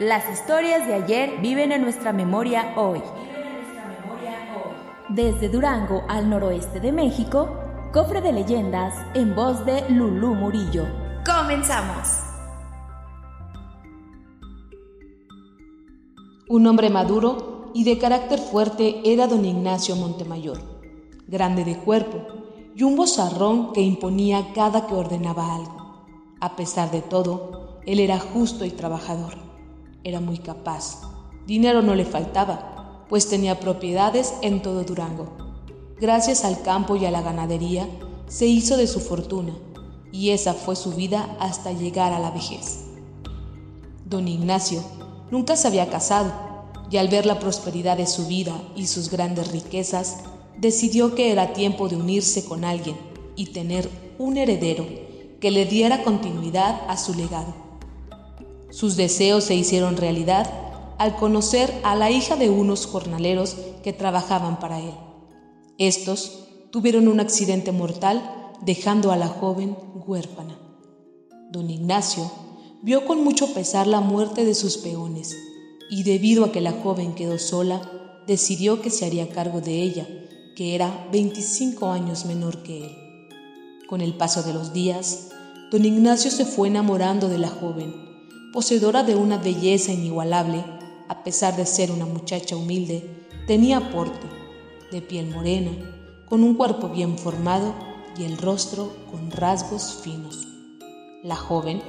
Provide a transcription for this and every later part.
Las historias de ayer viven en nuestra memoria hoy. Desde Durango al noroeste de México, Cofre de Leyendas en voz de Lulú Murillo. ¡Comenzamos! Un hombre maduro y de carácter fuerte era don Ignacio Montemayor, grande de cuerpo y un bozarrón que imponía cada que ordenaba algo. A pesar de todo, él era justo y trabajador. Era muy capaz. Dinero no le faltaba, pues tenía propiedades en todo Durango. Gracias al campo y a la ganadería, se hizo de su fortuna, y esa fue su vida hasta llegar a la vejez. Don Ignacio Nunca se había casado y al ver la prosperidad de su vida y sus grandes riquezas, decidió que era tiempo de unirse con alguien y tener un heredero que le diera continuidad a su legado. Sus deseos se hicieron realidad al conocer a la hija de unos jornaleros que trabajaban para él. Estos tuvieron un accidente mortal dejando a la joven huérfana. Don Ignacio vio con mucho pesar la muerte de sus peones, y debido a que la joven quedó sola, decidió que se haría cargo de ella, que era 25 años menor que él. Con el paso de los días, don Ignacio se fue enamorando de la joven, poseedora de una belleza inigualable, a pesar de ser una muchacha humilde, tenía porte, de piel morena, con un cuerpo bien formado y el rostro con rasgos finos. La joven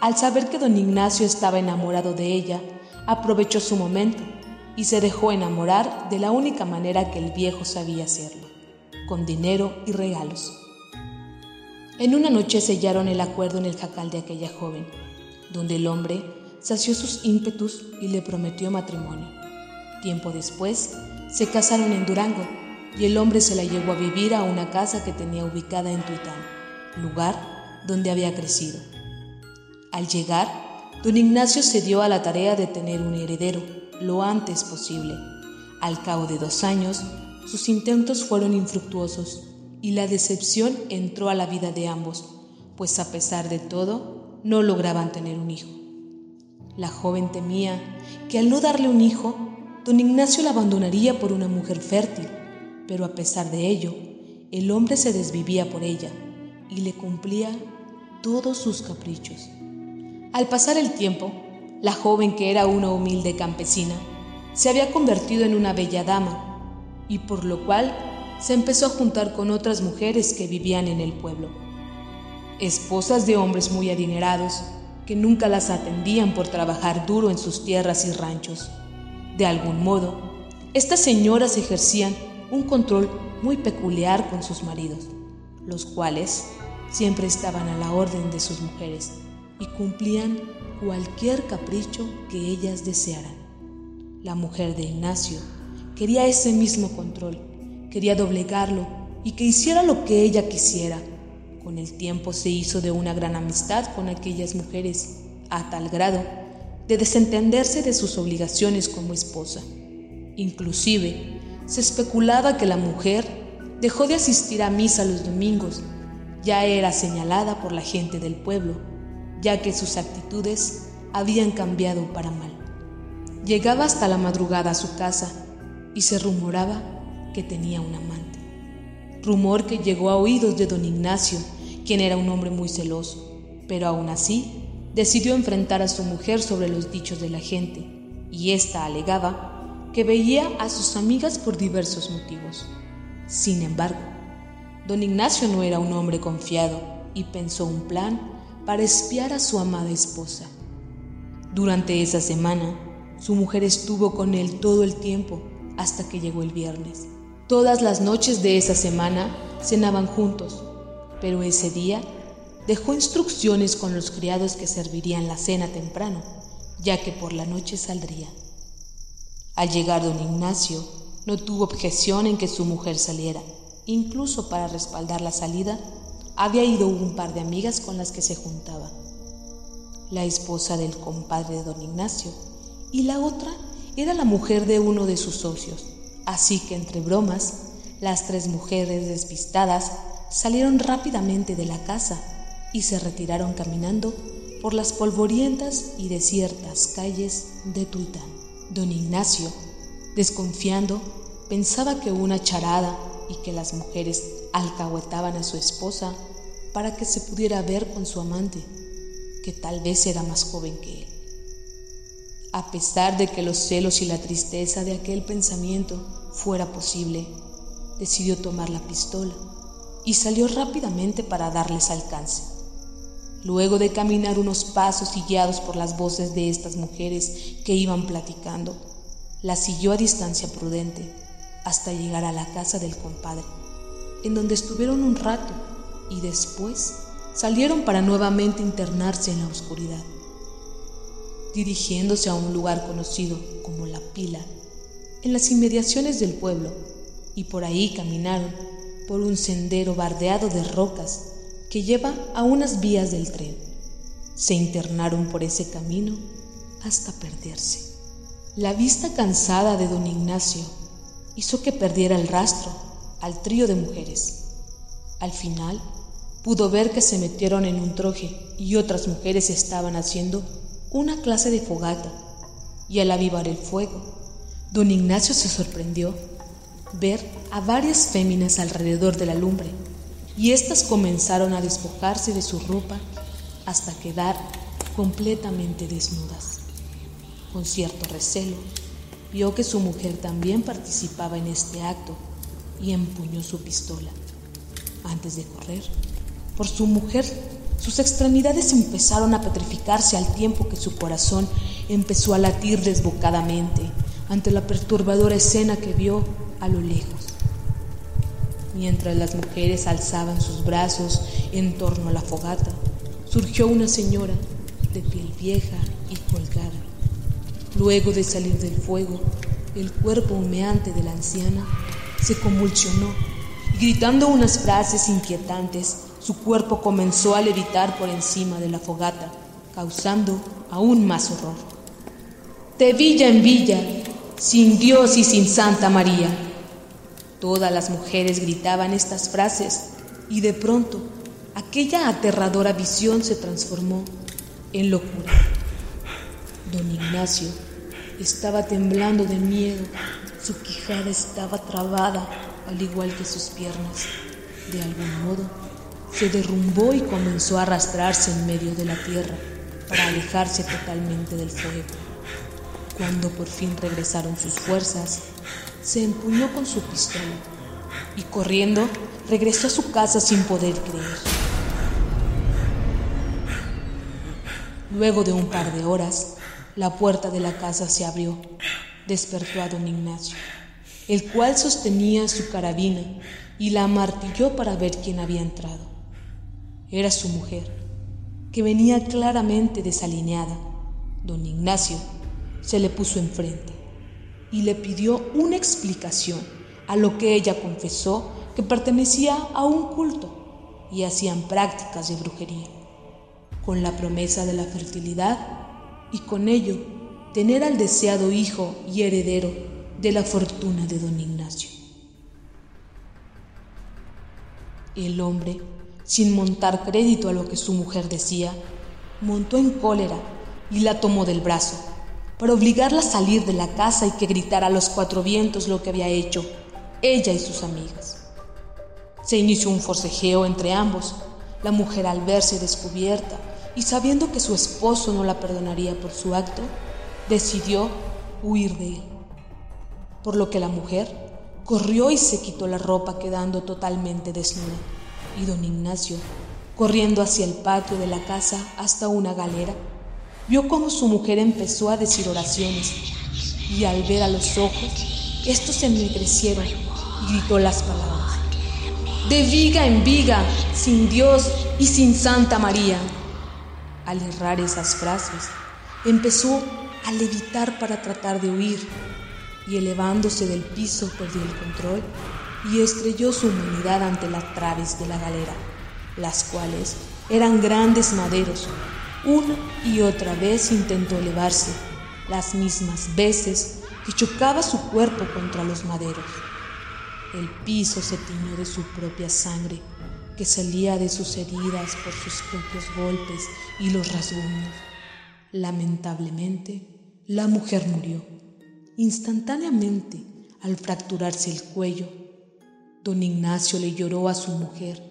al saber que don Ignacio estaba enamorado de ella, aprovechó su momento y se dejó enamorar de la única manera que el viejo sabía hacerlo, con dinero y regalos. En una noche sellaron el acuerdo en el jacal de aquella joven, donde el hombre sació sus ímpetus y le prometió matrimonio. Tiempo después, se casaron en Durango y el hombre se la llevó a vivir a una casa que tenía ubicada en Tuitán, lugar donde había crecido. Al llegar, don Ignacio se dio a la tarea de tener un heredero lo antes posible. Al cabo de dos años, sus intentos fueron infructuosos y la decepción entró a la vida de ambos, pues a pesar de todo, no lograban tener un hijo. La joven temía que al no darle un hijo, don Ignacio la abandonaría por una mujer fértil, pero a pesar de ello, el hombre se desvivía por ella y le cumplía todos sus caprichos. Al pasar el tiempo, la joven que era una humilde campesina se había convertido en una bella dama y por lo cual se empezó a juntar con otras mujeres que vivían en el pueblo, esposas de hombres muy adinerados que nunca las atendían por trabajar duro en sus tierras y ranchos. De algún modo, estas señoras ejercían un control muy peculiar con sus maridos, los cuales siempre estaban a la orden de sus mujeres y cumplían cualquier capricho que ellas desearan. La mujer de Ignacio quería ese mismo control, quería doblegarlo y que hiciera lo que ella quisiera. Con el tiempo se hizo de una gran amistad con aquellas mujeres, a tal grado de desentenderse de sus obligaciones como esposa. Inclusive, se especulaba que la mujer dejó de asistir a misa los domingos, ya era señalada por la gente del pueblo ya que sus actitudes habían cambiado para mal. Llegaba hasta la madrugada a su casa y se rumoraba que tenía un amante. Rumor que llegó a oídos de don Ignacio, quien era un hombre muy celoso, pero aún así decidió enfrentar a su mujer sobre los dichos de la gente, y ésta alegaba que veía a sus amigas por diversos motivos. Sin embargo, don Ignacio no era un hombre confiado y pensó un plan para espiar a su amada esposa. Durante esa semana, su mujer estuvo con él todo el tiempo hasta que llegó el viernes. Todas las noches de esa semana cenaban juntos, pero ese día dejó instrucciones con los criados que servirían la cena temprano, ya que por la noche saldría. Al llegar don Ignacio, no tuvo objeción en que su mujer saliera. Incluso para respaldar la salida, había ido un par de amigas con las que se juntaba. La esposa del compadre de don Ignacio y la otra era la mujer de uno de sus socios. Así que entre bromas, las tres mujeres despistadas salieron rápidamente de la casa y se retiraron caminando por las polvorientas y desiertas calles de Tuitán. Don Ignacio, desconfiando, pensaba que una charada y que las mujeres alcahuetaban a su esposa para que se pudiera ver con su amante, que tal vez era más joven que él. A pesar de que los celos y la tristeza de aquel pensamiento fuera posible, decidió tomar la pistola y salió rápidamente para darles alcance. Luego de caminar unos pasos y guiados por las voces de estas mujeres que iban platicando, la siguió a distancia prudente hasta llegar a la casa del compadre, en donde estuvieron un rato y después salieron para nuevamente internarse en la oscuridad. Dirigiéndose a un lugar conocido como La Pila, en las inmediaciones del pueblo, y por ahí caminaron por un sendero bardeado de rocas que lleva a unas vías del tren. Se internaron por ese camino hasta perderse. La vista cansada de don Ignacio hizo que perdiera el rastro al trío de mujeres. Al final, pudo ver que se metieron en un troje y otras mujeres estaban haciendo una clase de fogata. Y al avivar el fuego, don Ignacio se sorprendió ver a varias féminas alrededor de la lumbre y éstas comenzaron a despojarse de su ropa hasta quedar completamente desnudas. Con cierto recelo, vio que su mujer también participaba en este acto y empuñó su pistola. Antes de correr, por su mujer, sus extremidades empezaron a petrificarse al tiempo que su corazón empezó a latir desbocadamente ante la perturbadora escena que vio a lo lejos Mientras las mujeres alzaban sus brazos en torno a la fogata, surgió una señora de piel vieja y colgada. Luego de salir del fuego, el cuerpo humeante de la anciana se convulsionó y gritando unas frases inquietantes, su cuerpo comenzó a levitar por encima de la fogata, causando aún más horror. De villa en villa, sin Dios y sin Santa María, Todas las mujeres gritaban estas frases y de pronto aquella aterradora visión se transformó en locura. Don Ignacio estaba temblando de miedo, su quijada estaba trabada al igual que sus piernas. De algún modo, se derrumbó y comenzó a arrastrarse en medio de la tierra para alejarse totalmente del fuego. Cuando por fin regresaron sus fuerzas, se empuñó con su pistola y corriendo regresó a su casa sin poder creer. Luego de un par de horas, la puerta de la casa se abrió. Despertó a don Ignacio, el cual sostenía su carabina y la amartilló para ver quién había entrado. Era su mujer, que venía claramente desalineada. Don Ignacio se le puso enfrente y le pidió una explicación, a lo que ella confesó que pertenecía a un culto y hacían prácticas de brujería, con la promesa de la fertilidad y con ello tener al deseado hijo y heredero de la fortuna de don Ignacio. El hombre, sin montar crédito a lo que su mujer decía, montó en cólera y la tomó del brazo para obligarla a salir de la casa y que gritara a los cuatro vientos lo que había hecho, ella y sus amigas. Se inició un forcejeo entre ambos, la mujer al verse descubierta y sabiendo que su esposo no la perdonaría por su acto, decidió huir de él. Por lo que la mujer corrió y se quitó la ropa quedando totalmente desnuda, don Ignacio, corriendo hacia el patio de la casa hasta una galera, vio cómo su mujer empezó a decir oraciones y al ver a los ojos, estos se ennegrecieron y gritó las palabras. de viga en viga, sin Dios y sin Santa María. Al errar esas frases, empezó a levitar para tratar de huir y elevándose del piso perdió el control y estrelló su humanidad ante las traves de la galera, las cuales eran grandes maderos. Una y otra vez intentó elevarse, las mismas veces que chocaba su cuerpo contra los maderos. El piso se tiñó de su propia sangre, que salía de sus heridas por sus propios golpes y los rasguños. Lamentablemente, la mujer murió. Instantáneamente, al fracturarse el cuello, don Ignacio le lloró a su mujer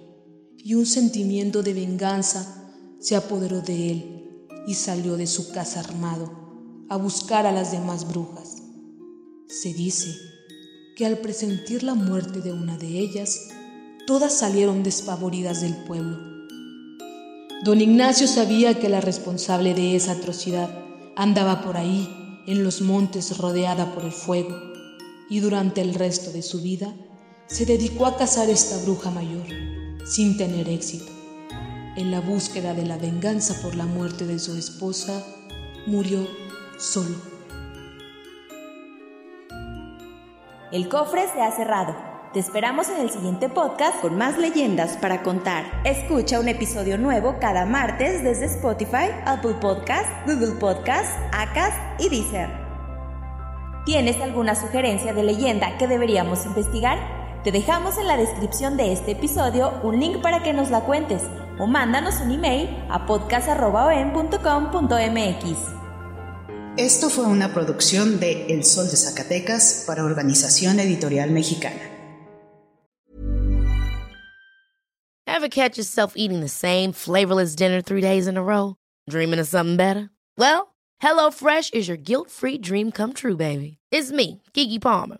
y un sentimiento de venganza se apoderó de él y salió de su casa armado a buscar a las demás brujas. Se dice que al presentir la muerte de una de ellas, todas salieron despavoridas del pueblo. Don Ignacio sabía que la responsable de esa atrocidad andaba por ahí, en los montes rodeada por el fuego, y durante el resto de su vida se dedicó a cazar esta bruja mayor, sin tener éxito. En la búsqueda de la venganza por la muerte de su esposa, murió solo. El cofre se ha cerrado. Te esperamos en el siguiente podcast con más leyendas para contar. Escucha un episodio nuevo cada martes desde Spotify, Apple Podcast, Google Podcast, Acast y Deezer. ¿Tienes alguna sugerencia de leyenda que deberíamos investigar? Te dejamos en la descripción de este episodio un link para que nos la cuentes o mándanos un email a podcast.com.mx. Esto fue una producción de El Sol de Zacatecas para Organización Editorial Mexicana. Ever catch yourself eating the same flavorless dinner three days in a row? Dreaming of something better? Well, HelloFresh is your guilt-free dream come true, baby. It's me, Kiki Palmer.